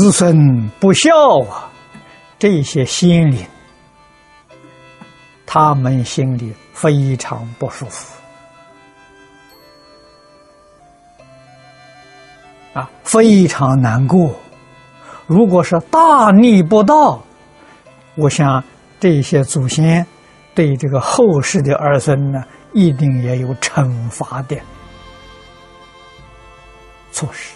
子孙不孝啊，这些心灵，他们心里非常不舒服啊，非常难过。如果是大逆不道，我想这些祖先对这个后世的儿孙呢，一定也有惩罚的措施。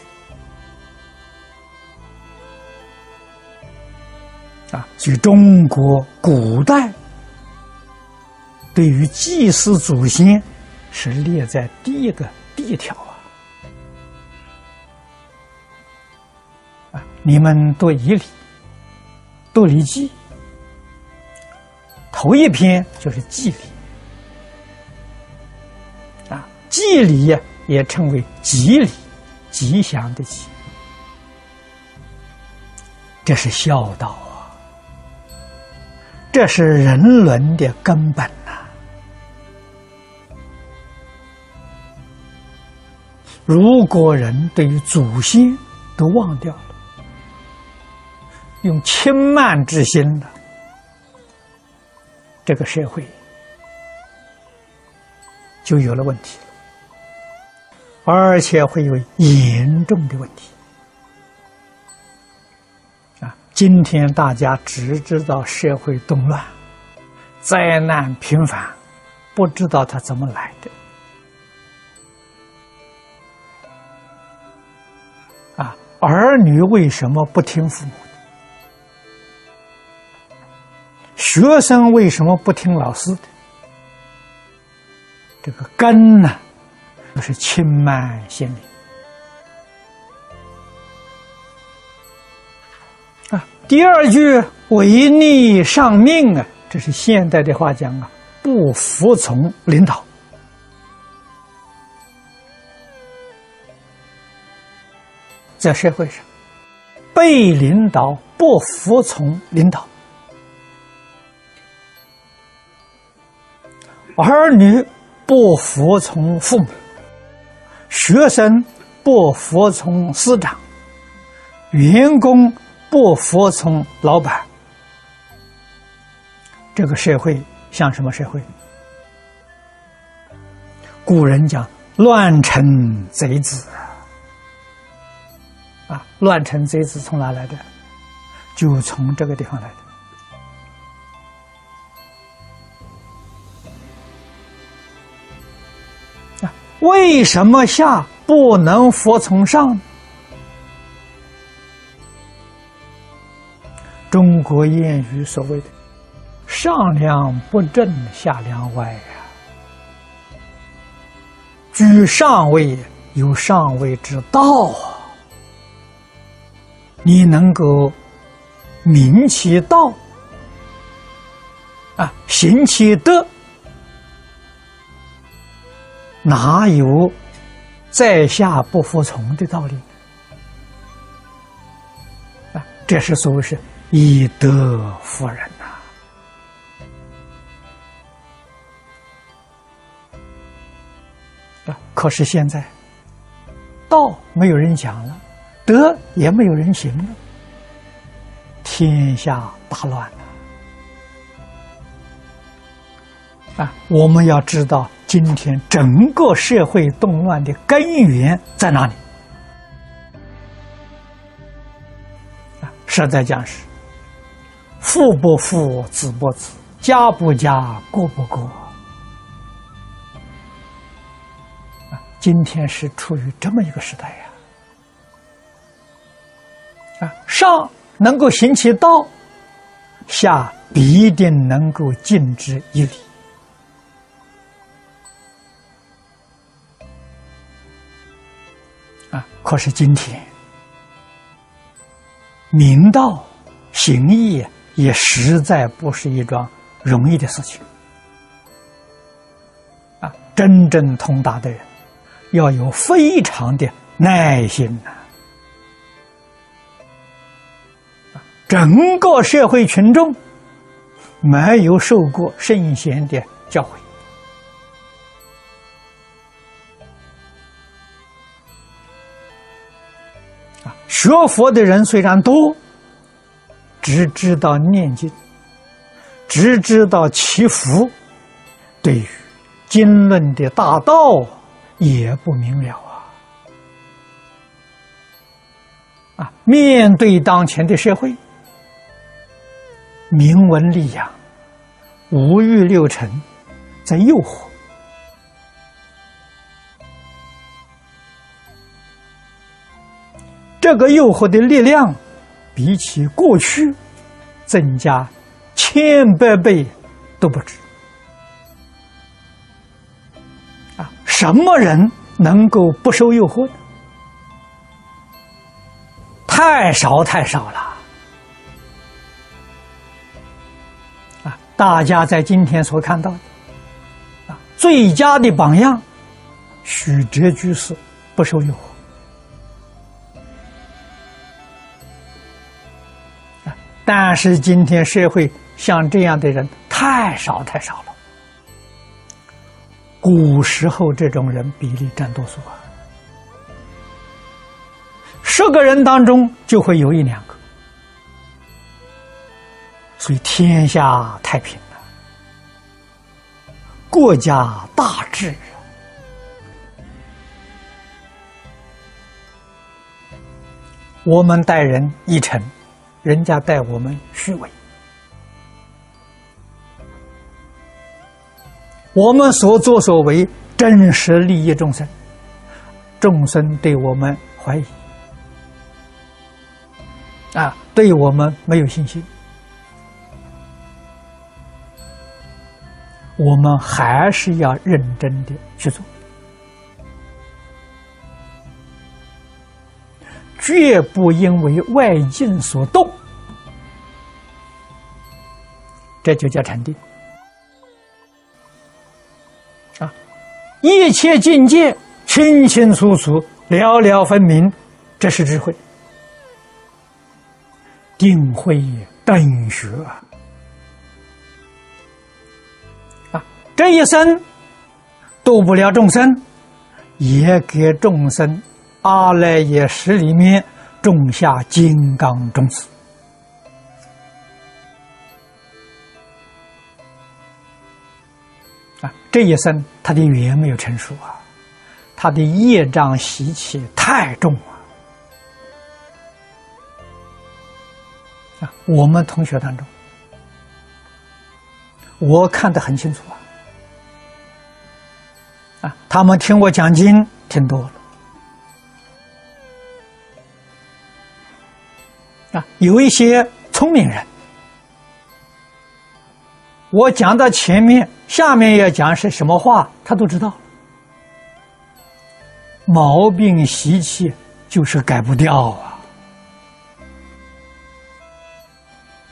啊，所以中国古代对于祭祀祖先是列在第一个第一条啊。啊，你们读《仪礼》、读《礼记》，头一篇就是祭礼。啊，祭礼呀，也称为吉礼，吉祥的吉，这是孝道啊。这是人伦的根本呐！如果人对于祖先都忘掉了，用轻慢之心了，这个社会就有了问题，而且会有严重的问题。今天大家只知道社会动乱、灾难频繁，不知道它怎么来的。啊，儿女为什么不听父母的？学生为什么不听老师的？这个根呢，就是轻慢心理。第二句“违逆上命”啊，这是现代的话讲啊，不服从领导，在社会上被领导不服从领导，儿女不服从父母，学生不服从师长，员工。不服从老板，这个社会像什么社会？古人讲“乱臣贼子”啊，“乱臣贼子”从哪来的？就从这个地方来的。啊，为什么下不能服从上？国谚语所谓的“上梁不正下梁歪”呀，居上位有上位之道啊，你能够明其道啊，行其德，哪有在下不服从的道理啊？这是所谓是。以德服人呐！啊，可是现在道没有人讲了，德也没有人行了，天下大乱了！啊，我们要知道，今天整个社会动乱的根源在哪里？啊，实在讲是。父不父，子不子，家不家，国不国。啊，今天是处于这么一个时代呀！啊，上能够行其道，下必定能够尽之以理。啊，可是今天明道行义。也实在不是一桩容易的事情啊！真正通达的人，要有非常的耐心呐。整个社会群众没有受过圣贤的教诲啊，学佛的人虽然多，只知道念经，只知道祈福，对于经论的大道也不明了啊！啊，面对当前的社会，名闻利养、五欲六尘在诱惑。这个诱惑的力量，比起过去增加千百倍都不止。啊，什么人能够不受诱惑？太少太少了。啊，大家在今天所看到的，啊，最佳的榜样，许哲居士不受诱惑。但是今天社会像这样的人太少太少了，古时候这种人比例占多数啊，十个人当中就会有一两个，所以天下太平了，国家大治。我们待人一诚。人家待我们虚伪，我们所作所为真实利益众生，众生对我们怀疑，啊，对我们没有信心，我们还是要认真的去做。绝不因为外境所动，这就叫禅定啊！一切境界清清楚楚、了了分明，这是智慧。定慧等学啊！这一生度不了众生，也给众生。阿赖耶识里面种下金刚种子啊！这一生他的缘没有成熟啊，他的业障习气太重啊！啊，我们同学当中，我看得很清楚啊！啊，他们听我讲经听多。啊，有一些聪明人，我讲到前面，下面要讲是什么话，他都知道。毛病习气就是改不掉啊！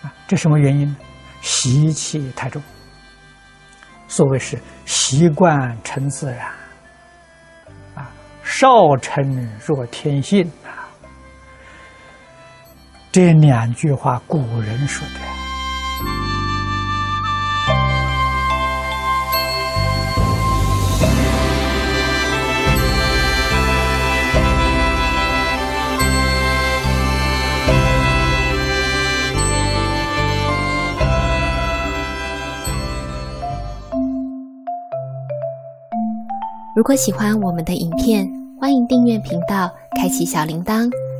啊，这什么原因呢？习气太重。所谓是习惯成自然，啊，少成若天性。这两句话，古人说的。如果喜欢我们的影片，欢迎订阅频道，开启小铃铛。